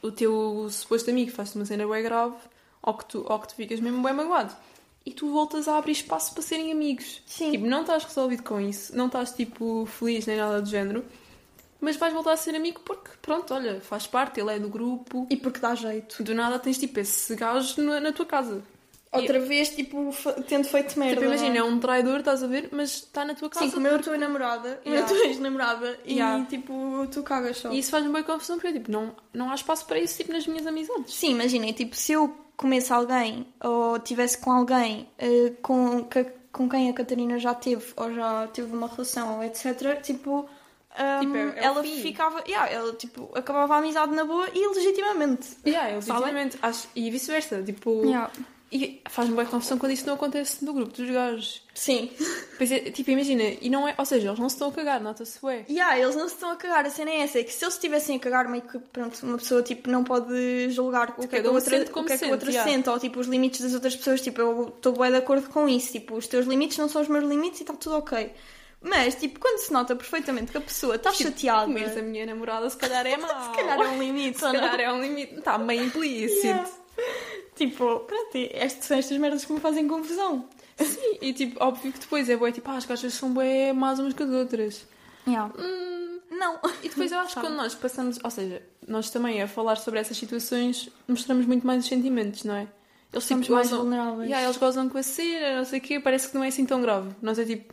o teu suposto amigo faz-te uma cena bem grave, ou que, tu, ou que tu ficas mesmo bem magoado. E tu voltas a abrir espaço para serem amigos. Sim. Tipo, não estás resolvido com isso, não estás, tipo, feliz nem nada do género, mas vais voltar a ser amigo porque, pronto, olha, faz parte, ele é do grupo. E porque dá jeito. Do nada tens, tipo, esse gajo na, na tua casa. outra vez, tipo, tendo feito merda. Tipo, imagina, não é um traidor, estás a ver, mas está na tua casa. Sim, como eu tua namorada, eu Yeah. tua ex-namorada, Yeah. e tipo, tu cagas só. E isso faz-me bem confusão, porque tipo, não, não há espaço para isso tipo, nas minhas amizades. Sim, imaginem, tipo, se eu comesse alguém ou tivesse com alguém eh, com, que- com quem a Catarina já teve ou já teve uma relação ou etc, tipo, ahm, Tipo, é- é ela ficava, yeah, ela tipo, acabava a amizade na boa e legitimamente. Yeah, Sabem? legitimamente acho, e vice-versa, tipo, Yeah. e faz-me bem confusão quando isso não acontece no grupo dos gajos. Sim. Pois é, tipo, imagina, e não é, ou seja, eles não se estão a cagar, nota-se, ué. Yeah, eles não se estão a cagar, a cena é essa, é que se eles estivessem a cagar, meio que, pronto, uma pessoa, tipo, não pode julgar o que é que a um outra, sente como o que é que a outra yeah. sente, ou, tipo, os limites das outras pessoas, tipo, eu estou bem de acordo com isso, tipo, os teus limites não são os meus limites e está tudo ok. Mas, tipo, quando se nota perfeitamente que a pessoa está chateada, Comeres a minha namorada, se calhar é mau. se calhar é um limite, Se calhar é um limite, está meio implícito. Yeah. Tipo, pronto, estas são estas merdas que me fazem confusão. Sim, e tipo, óbvio que depois é bué, tipo, ah, as gajas são bué más umas que as outras. Hum, Não. E depois eu acho que quando nós passamos, ou seja, nós também a falar sobre essas situações, mostramos muito mais os sentimentos, não é? Eles Somos tipo, mais gozam- vulneráveis. Yeah, eles gozam com a cena, não sei o quê, parece que não é assim tão grave. Nós é tipo,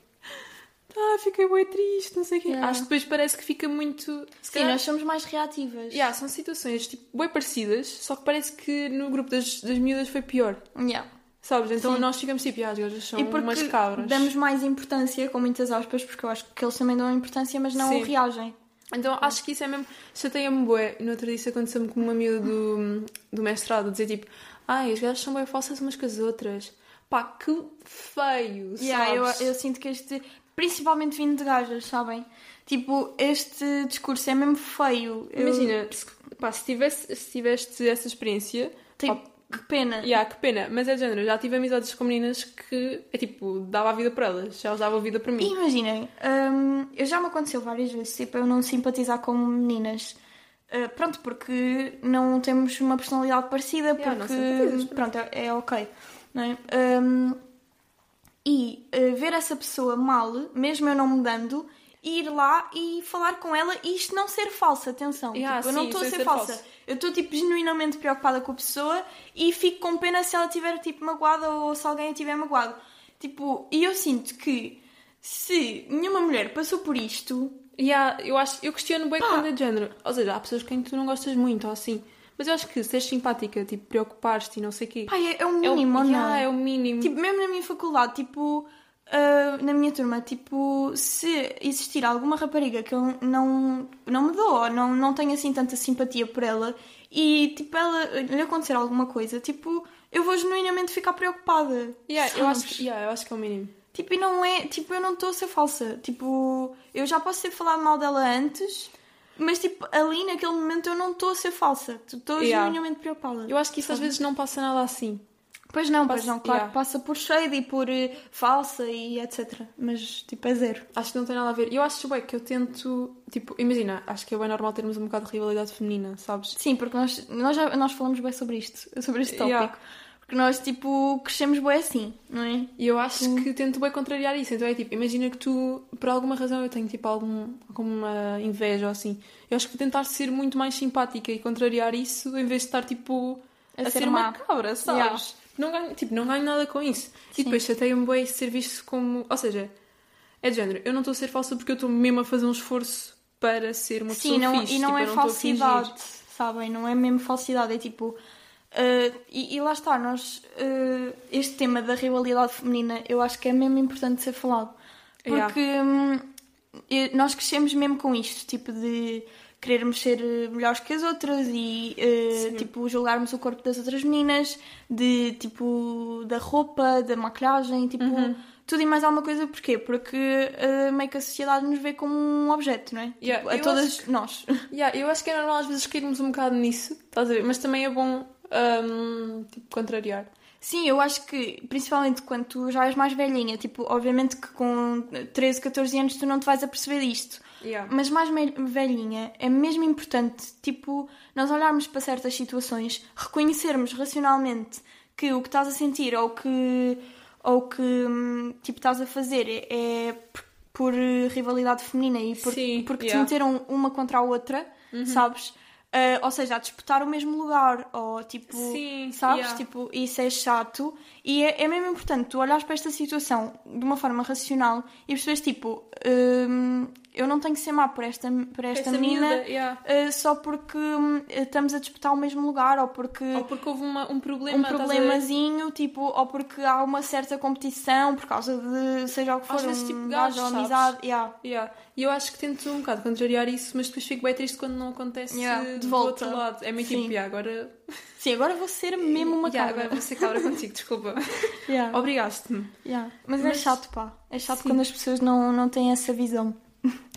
ah, fiquei bem triste, não sei o quê. Yeah. Acho que depois parece que fica muito. Se Sim, calhar- nós somos mais reativas. Yeah, são situações tipo, bem parecidas, só que parece que no grupo das, das miúdas foi pior. Yeah. Sabes? Então Sim. nós ficamos tipo, ah, as gajas são E porque umas cabras. damos mais importância, com muitas aspas, porque eu acho que eles também dão importância, mas não Sim. reagem. Então acho que isso é mesmo. Chateia-me bué. No outro dia isso aconteceu-me com uma miúda do, do mestrado, dizer tipo, ai, as gajas são bem falsas umas com as outras. Pá, que feio, Yeah, eu, eu sinto que este, principalmente vindo de gajas, sabem? Tipo, este discurso é mesmo feio. Eu- Imagina, se, pá, se, tivesse, se tiveste essa experiência, Tipo, pá, que pena. yeah, que pena, mas é de género, já tive amizades com meninas que é tipo, dava a vida para elas, já elas davam a vida para mim. Imaginem, hum, eu já me aconteceu várias vezes, tipo, eu não simpatizar com meninas. Uh, pronto, porque não temos uma personalidade parecida, Yeah, porque pronto, é, é ok. Não é? Hum, e uh, ver essa pessoa mal, mesmo eu não mudando, ir lá e falar com ela e isto não ser falso, atenção. Yeah, tipo, eu não sim, estou a sem ser, ser falsa. falso. Eu estou tipo genuinamente preocupada com a pessoa e fico com pena se ela estiver tipo magoada ou se alguém a tiver magoado. Tipo, e eu sinto que se nenhuma mulher passou por isto, Yeah, eu acho, eu questiono bem quando é de género. Ou seja, há pessoas com quem tu não gostas muito, ou assim. Mas eu acho que seres simpática, tipo, preocupar-te e não sei o quê. pá, é, é o é o, mínimo, não? é o mínimo. Tipo, mesmo na minha faculdade, tipo, ah, na minha turma, tipo, se existir alguma rapariga que eu não, não me dou, ou não, não tenho assim tanta simpatia por ela, e tipo, ela lhe acontecer alguma coisa, tipo, eu vou genuinamente ficar preocupada. Yeah, eu, acho que, yeah, eu acho que é o mínimo. Tipo, e não é. Tipo, eu não estou a ser falsa. Tipo, eu já posso ter falado mal dela antes, mas, tipo, ali naquele momento eu não estou a ser falsa. Estou Yeah. genuinamente preocupada. Eu acho que isso às vezes não passa nada assim. Pois não, pois Passa- não. Claro yeah. passa por shade e por eh, falsa e etc. Mas, tipo, é zero. Acho que não tem nada a ver. Eu acho bem que eu tento. Tipo, imagina, acho que é bem normal termos um bocado de rivalidade feminina, sabes? Sim, porque nós, nós, já, nós falamos bem sobre isto, sobre este tópico. Yeah. Porque nós, tipo, crescemos bem assim, não é? E eu acho que tento bem contrariar isso. Então é tipo, imagina que tu, por alguma razão, eu tenho tipo algum, alguma inveja ou assim. Eu acho que tentar ser muito mais simpática e contrariar isso em vez de estar tipo A a, ser ser uma cabra, sabes? Yeah. Não, ganho, tipo, não ganho nada com isso. Sim. E depois chateia-me bem ser visto como. Ou seja, é de género, eu não estou a ser falsa porque eu estou mesmo a fazer um esforço para ser uma Sim, pessoa não, fixe. e não tipo, é não falsidade, sabem? Não é mesmo falsidade, é tipo. Uh, e, e lá está, nós. uh, este tema da rivalidade feminina eu acho que é mesmo importante ser falado. Yeah. Porque hum, eu- nós crescemos mesmo com isto, tipo de querermos ser melhores que as outras e uh, tipo julgarmos o corpo das outras meninas, de tipo da roupa, da maquilhagem, tipo Uhum. tudo e mais alguma coisa. Porquê? Porque uh, meio que a sociedade nos vê como um objeto, não é? Yeah, Tipo, a todas acho nós. Yeah, eu acho que é normal às vezes cairmos um bocado nisso, estás a ver? Mas também é bom hum, tipo, contrariar. Sim, eu acho que, principalmente quando tu já és mais velhinha, tipo, obviamente que com 13, 14 anos tu não te vais a perceber isto. Yeah. Mas mais velhinha, é mesmo importante, tipo, nós olharmos para certas situações, reconhecermos racionalmente que o que estás a sentir ou que, ou que hum, tipo, estás a fazer é, é por, rivalidade feminina e por, Sim, porque yeah. te meteram uma contra a outra, sabes? Uh, ou seja, a disputar o mesmo lugar, ou tipo, Sim, sabes? yeah. Tipo, isso é chato. E é, é mesmo importante tu olhares para esta situação de uma forma racional e percebes, tipo, hum, eu não tenho que ser má por esta, por esta, menina miúda, yeah. uh, só porque hum, estamos a disputar o mesmo lugar, ou porque Ou porque houve uma- um problema. um problemazinho, tipo, ou porque há uma certa competição por causa de seja o que for, Às vezes, um tipo, gajo gajos, amizade. Yeah. Yeah. E eu acho que tento um bocado contrariar isso, mas depois fico bem triste quando não acontece Yeah, de do volta. outro lado. É meio tipo, Sim. yeah, agora. Sim, agora vou ser mesmo uma Yeah, cabra. agora vou ser cabra contigo, desculpa. Yeah. Obrigaste-me. Yeah. Mas, é Mas- chato, pá. É chato Sim. quando as pessoas não, não têm essa visão.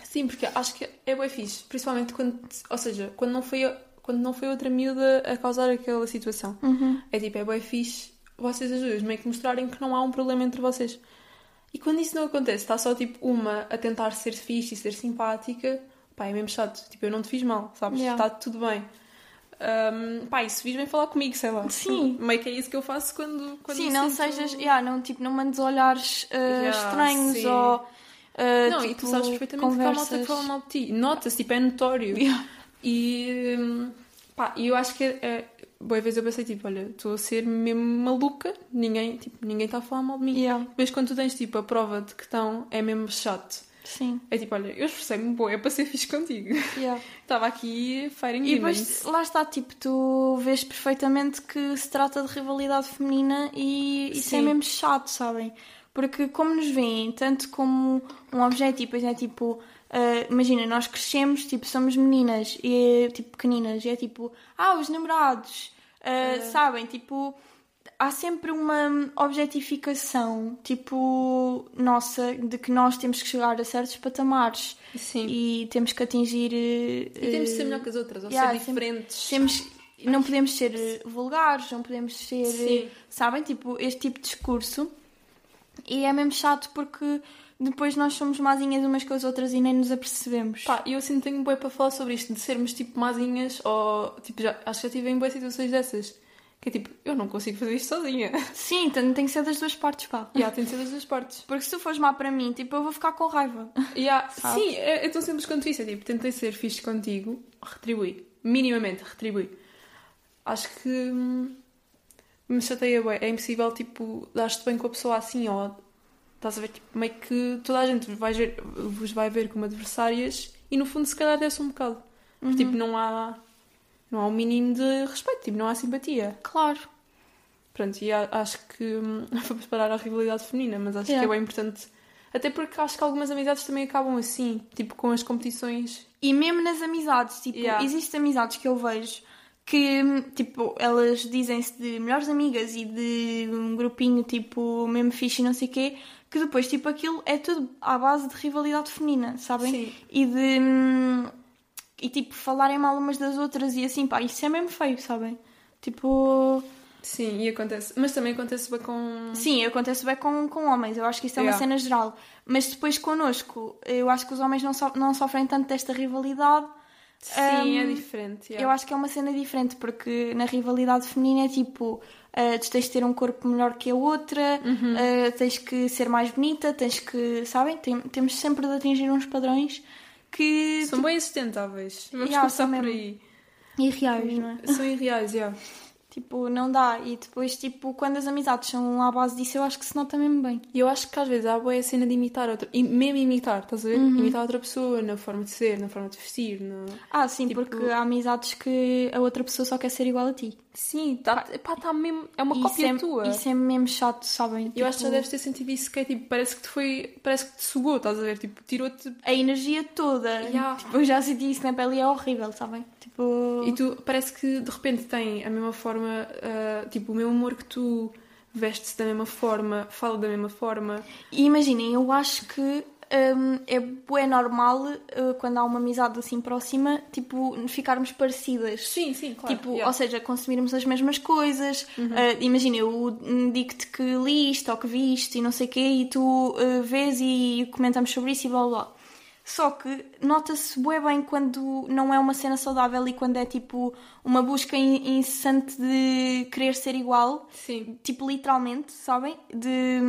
Sim, porque acho que é bem fixe, principalmente quando, ou seja, quando não foi, quando não foi outra miúda a causar aquela situação. Uhum. É tipo, é bem fixe vocês as duas meio que mostrarem que não há um problema entre vocês. E quando isso não acontece, está só tipo uma a tentar ser fixe e ser simpática, pá, é mesmo chato. Tipo, eu não te fiz mal, sabes? Yeah. Está tudo bem. Um, pá, e se vis, vem falar comigo, sei lá. Sim. Meio que é isso que eu faço quando. quando Sim, não sinto- sejas. Yeah, não, tipo, não mandes olhares uh, Yeah, estranhos sim. ou. uh, Não, e tipo, tu sabes perfeitamente que há malta que conversas. fala mal de ti. Nota-se, tipo, é notório. Yeah. E hum, pá, e eu acho que é, é, boa vez eu pensei tipo, olha, estou a ser mesmo maluca, ninguém tipo, ninguém está a falar mal de mim. Yeah. Mas quando tu tens tipo a prova de que estão, é mesmo chato. Sim. É tipo, olha, eu esforcei-me boa, é para ser fixe contigo. Yeah. Estava aqui fighting E demons. depois, lá está, tipo, tu vês perfeitamente que se trata de rivalidade feminina e isso é Sim. mesmo chato, sabem? Porque como nos veem tanto como um objeto, e depois é tipo, ah, imagina, nós crescemos, tipo, somos meninas e é, tipo pequeninas, e é tipo, ah, os namorados, ah, sabem? Tipo, há sempre uma objetificação, tipo, nossa, de que nós temos que chegar a certos patamares Sim. e temos que atingir. E temos de ser melhor que as outras, ou yeah, ser diferentes. temos, não podemos ser eh, vulgares, não podemos ser, Sim. eh, sabem, tipo, este tipo de discurso. E é mesmo chato porque depois nós somos mazinhas umas com as outras e nem nos apercebemos. Pá, eu assim tenho bué para falar sobre isto, de sermos tipo mazinhas ou tipo, já, acho que já tive em boas situações dessas. Que é tipo, eu não consigo fazer isto sozinha. Sim, então tem que ser das duas partes, pá. E há, tem de ser das duas partes. Porque se tu fores má para mim, tipo, eu vou ficar com raiva. Sabes? sim, é, é tão simples quanto isso. É tipo, tentei ser fixe contigo, retribui. Minimamente, retribui. Acho que hum, me chateia bué. É impossível, tipo, dar-te bem com a pessoa assim, ou estás a ver, tipo, meio que toda a gente vos vai ver, vos vai ver como adversárias e no fundo se calhar desse um bocado. Porque, tipo, não há, não há um mínimo de respeito, tipo, não há simpatia. Claro. Pronto, e acho que hum, vamos parar a rivalidade feminina, mas acho Yeah. que é bem importante. Até porque acho que algumas amizades também acabam assim, tipo com as competições. E mesmo nas amizades, tipo, Yeah. existem amizades que eu vejo que, tipo, elas dizem-se de melhores amigas e de um grupinho, tipo, mesmo fixe e não sei o quê, que depois, tipo, aquilo é tudo à base de rivalidade feminina, sabem? Sim. E de... hum, E, tipo, falarem mal umas das outras e assim, pá, isso é mesmo feio, sabem? Tipo... Sim, e acontece. Mas também acontece bem com. Sim, acontece bem com, com homens, eu acho que isso é uma Yeah. cena geral. Mas depois connosco, eu acho que os homens não, so- não sofrem tanto desta rivalidade. Sim, é Hum, diferente. Eu yeah. acho que é uma cena diferente, porque na rivalidade feminina é tipo, tu tens de ter um corpo melhor que a outra, Uhum. ah, tens que ser mais bonita, tens que, sabem? Tem- temos sempre de atingir uns padrões que. São bem sustentáveis. Vamos Yeah, começar por mesmo. aí. irreais, não é? São irreais, yeah. Tipo, não dá. E depois, tipo, quando as amizades são à base disso, eu acho que se nota mesmo bem. E eu acho que às vezes há boa a cena de imitar outra. E mesmo imitar, estás a ver? Uhum. Imitar outra pessoa na forma de ser, na forma de vestir. Ah, sim, Tipo- porque há amizades que a outra pessoa só quer ser igual a ti. Sim, tá, pá, tá mesmo. É uma cópia é, tua. Isso é mesmo chato, sabem? Eu acho que já Tipo, deves ter sentido isso, que é tipo, parece que te foi. Parece que te sugou, estás a ver? Tipo, tirou-te. A energia toda. Yeah. Tipo, eu já senti isso na pele e é horrível, sabem? Tipo. E tu parece que de repente tem a mesma forma, ah, tipo, o mesmo humor que tu, veste-se da mesma forma, fala da mesma forma. E imaginem, eu acho que hum, é bué normal uh, quando há uma amizade assim próxima, tipo, ficarmos parecidas. Sim, sim, claro. Tipo, yeah. ou seja, consumirmos as mesmas coisas. Uhum. Uh, imagina, eu digo-te que liste ou que viste e não sei o quê, e tu uh, vês e comentamos sobre isso e blá blá. Só que nota-se bué bem quando não é uma cena saudável e quando é tipo uma busca in- incessante de querer ser igual Sim. tipo literalmente, sabem? De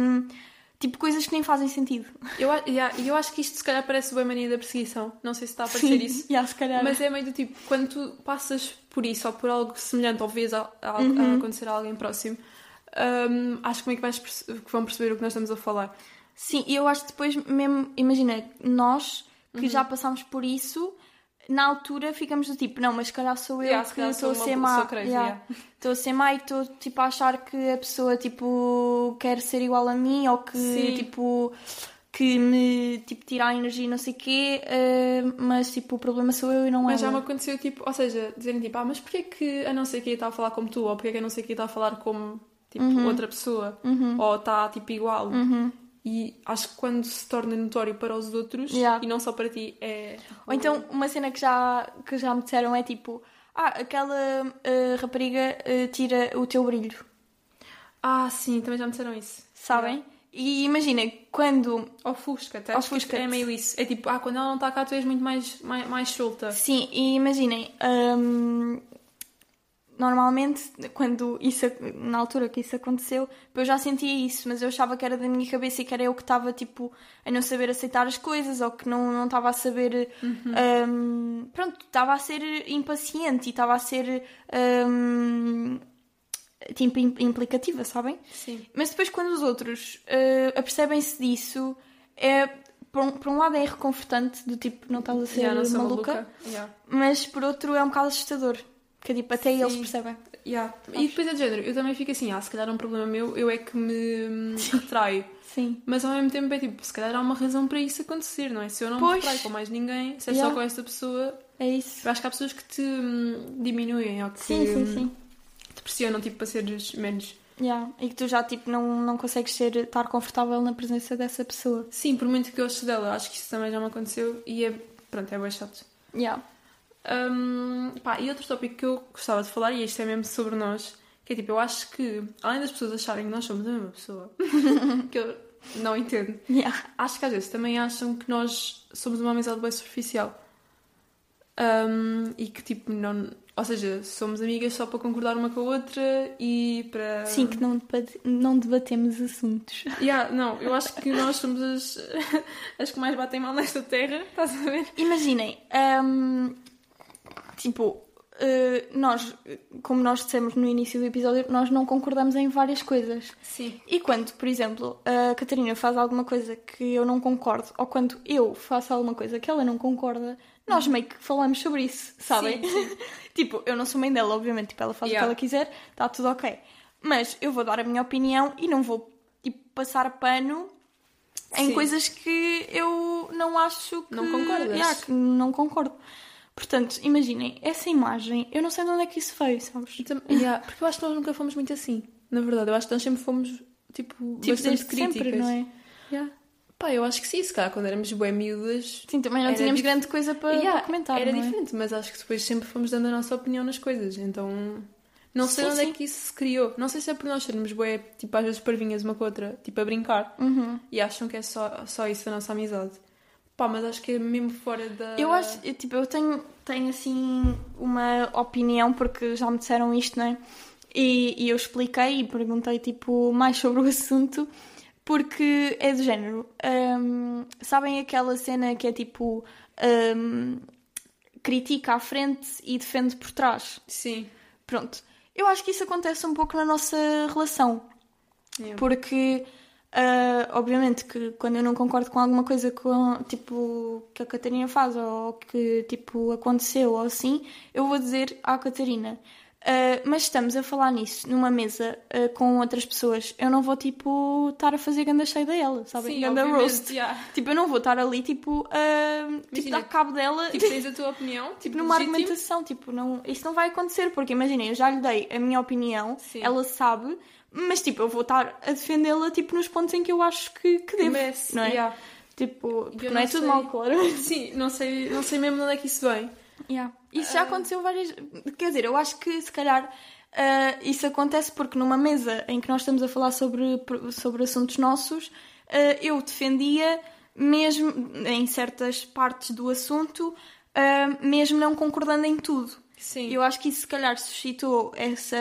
Tipo, coisas que nem fazem sentido. Eu, yeah, eu acho que isto se calhar parece bem mania da perseguição. Não sei se está a parecer isso. Yeah, se calhar. Mas é meio do tipo, quando tu passas por isso ou por algo semelhante ou vês a, a- Uhum. a acontecer a alguém próximo, hum, acho que meio que, vais que vão perceber o que nós estamos a falar. Sim, e eu acho que depois, mesmo, imagina, nós que Uhum. já passámos por isso, na altura ficamos do tipo, não, mas se calhar sou eu Yeah, que estou a ser má. crazy, Yeah. Estou a ser má e estou tipo a achar que a pessoa tipo quer ser igual a mim ou que Sim. tipo que me tipo tira a energia e não sei o quê, eh, mas tipo o problema sou eu e não Mas já me aconteceu, tipo, ou seja, dizerem tipo, ah, mas porquê que a não sei quem está a falar como tu? Ou porquê que a não sei quem está a falar como, tipo, Uhum. outra pessoa? Ou está, tipo, igual? E acho que quando se torna notório para os outros, Yeah. e não só para ti, é... Ou então uma cena que já, que já me disseram é tipo, ah, aquela eh, rapariga eh, tira o teu brilho. Ah, sim, também já me disseram isso. sabem? E imagina, quando. Ofusca-te, acho que Ofusca-te. é meio isso. É tipo, ah, quando ela não está cá, tu és muito mais, mais, mais solta. Sim, e imaginem, hum, normalmente, quando isso, na altura que isso aconteceu, eu já sentia isso, mas eu achava que era da minha cabeça e que era eu que estava, tipo, a não saber aceitar as coisas ou que não, não estava a saber. hum, pronto, estava a ser impaciente e estava a ser. hum, tipo, im- implicativa, sabem? Sim. Mas depois, quando os outros eh, apercebem-se disso, é, por, um, por um lado é reconfortante, do tipo, não estás a ser Yeah, maluca, maluca. Yeah. mas por outro é um bocado assustador. Que tipo, até Sim. eles percebem. Yeah. E depois é de género, eu também fico assim, ah, se calhar é um problema meu, eu é que me retraio. Sim. Mas ao mesmo tempo é tipo, se calhar há uma razão para isso acontecer, não é? Se eu não me Pois. retraio com mais ninguém, se é Yeah. só com esta pessoa, É isso. eu acho que há pessoas que te hum, diminuem ou que Sim, sim, hum, sim. te pressionam tipo para seres menos. Yeah. E que tu já tipo, não, não consegues ser, estar confortável na presença dessa pessoa. Sim, por muito que eu goste dela, acho que isso também já me aconteceu e é, pronto, é bem chato. Yeah. Hum, pá, e outro tópico que eu gostava de falar, e isto é mesmo sobre nós, que é tipo, eu acho que, além das pessoas acharem que nós somos a mesma pessoa, que eu não entendo, Yeah. acho que às vezes também acham que nós somos uma amizade bem superficial. Hum, e que tipo, não. Ou seja, somos amigas só para concordar uma com a outra e para. Sim, que não, não debatemos assuntos. Yeah, não, eu acho que nós somos as, as que mais batem mal nesta terra, estás a ver? Imaginem, hum, tipo, eh, nós, como nós dissemos no início do episódio, nós não concordamos em várias coisas. Sim. E quando, por exemplo, a Catarina faz alguma coisa que eu não concordo, ou quando eu faço alguma coisa que ela não concorda, nós meio que falamos sobre isso, sabem? Sim, tipo, eu não sou mãe dela, obviamente, tipo, ela faz Yeah. o que ela quiser, está tudo ok. Mas eu vou dar a minha opinião e não vou, tipo, passar pano em Sim. coisas que eu não acho que... Não concordas. Yeah, que não concordo. Portanto, imaginem, essa imagem, eu não sei de onde é que isso veio, sabes? Yeah, porque eu acho que nós nunca fomos muito assim, na verdade. Eu acho que nós sempre fomos, tipo, Tipo, bastante críticas. sempre, não é? Yeah. Pá, eu acho que sim, se calhar quando éramos bué miúdas. Sim, também não tínhamos dif- grande coisa para, Yeah, para comentar, Era é? diferente, mas acho que depois sempre fomos dando a nossa opinião nas coisas. Então, não sei Sim, onde sim. é que isso se criou. Não sei se é por nós sermos bué, tipo, às vezes parvinhas uma com a outra, tipo, a brincar. Uhum. E acham que é só, só isso a nossa amizade. Pá, mas acho que é mesmo fora da... Eu acho, eu, tipo, eu tenho, tenho assim uma opinião, porque já me disseram isto, não é? E, e eu expliquei e perguntei, tipo, mais sobre o assunto, porque é do género. hum, sabem aquela cena que é tipo. hum, critica à frente e defende por trás? Sim. Pronto. Eu acho que isso acontece um pouco na nossa relação. Yeah. Porque, ah, obviamente, que quando eu não concordo com alguma coisa com, tipo, que a Catarina faz ou que tipo, aconteceu ou assim, eu vou dizer à Catarina. Ah, mas estamos a falar nisso numa mesa ah, com outras pessoas. Eu não vou, tipo, estar a fazer ganda cheia dela, sabem? Sim, ganda roast. yeah. Tipo, eu não vou estar ali, tipo, a tipo, dar cabo dela. Tipo, tens a tua opinião, tipo, Tipo, numa legítimo. argumentação, tipo, não, isso não vai acontecer, porque imaginem, eu já lhe dei a minha opinião, Sim. ela sabe, mas tipo, eu vou estar a defendê-la tipo, nos pontos em que eu acho que, que devo, não é? yeah. Tipo, porque Eu não é não tudo sei. mal, claro. Sim, não sei, não sei mesmo de onde é que isso vem. Yeah. Isso já aconteceu várias Quer dizer, eu acho que se calhar ah, isso acontece porque numa mesa em que nós estamos a falar sobre, sobre assuntos nossos, ah, eu defendia, mesmo em certas partes do assunto, ah, mesmo não concordando em tudo. Sim. Eu acho que isso se calhar suscitou essa,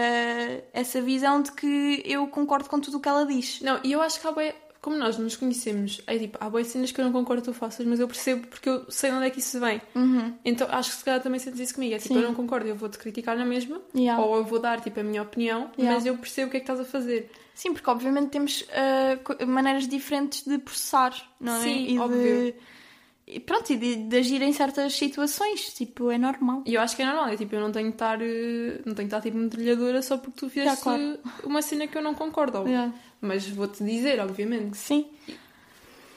essa visão de que eu concordo com tudo o que ela diz. Não, e eu acho que há bué, como nós nos conhecemos, é tipo, há boas cenas que eu não concordo que tu faças, mas eu percebo porque eu sei onde é que isso vem. Uhum. Então acho que se calhar também sentes isso comigo. É tipo, Sim. eu não concordo, eu vou-te criticar na mesma, Yeah. ou eu vou dar tipo a minha opinião, Yeah. mas eu percebo o que é que estás a fazer. Sim, porque obviamente temos co- maneiras diferentes de processar, não é? Sim, e de... E pronto, e de, de agir em certas situações, tipo, é normal. E eu acho que é normal, é tipo, eu não tenho de estar, eh, não tenho de estar tipo metralhadora só porque tu fizeste claro. uma cena que eu não concordo. Yeah. Mas vou-te dizer, obviamente. Sim,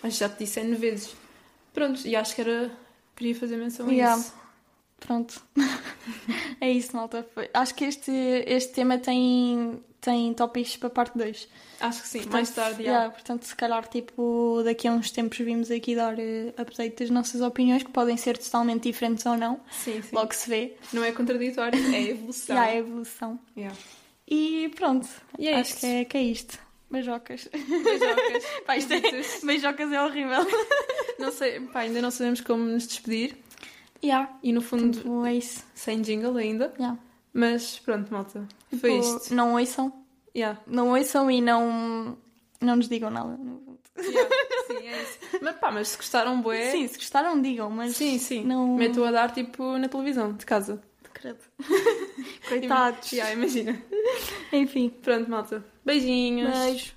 Mas já te disse N vezes. Pronto, e acho que era. Queria fazer menção a Yeah. isso. pronto. é isso, malta. Acho que este, este tema tem, tem tópicos para parte 2. Acho que sim, Portanto, mais tarde. yeah, portanto, se calhar, tipo, daqui a uns tempos vimos aqui dar eh, update das nossas opiniões, que podem ser totalmente diferentes ou não. Sim, sim. Logo se vê. Não é contraditório, é evolução. Já é evolução. Yeah. E pronto. E é Acho isto. que é, que é isto. Beijocas. Beijocas. Pá, isto é... Beijocas é horrível. Não sei, pá, ainda não sabemos como nos despedir. Yeah. E no fundo, Tipo, é isso. sem jingle ainda. Yeah. Mas pronto, malta. Foi Tipo, isto. Não ouçam. Yeah. Não ouçam e não, não nos digam nada. Yeah. Sim, é isso. Mas pá, mas se gostaram, bué. Sim, se gostaram, digam, mas. sim. sim. Não... Meto a dar tipo na televisão de casa. Credo. Coitados. Yeah, imagina. Enfim. Pronto, malta. Beijinhos. Beijo.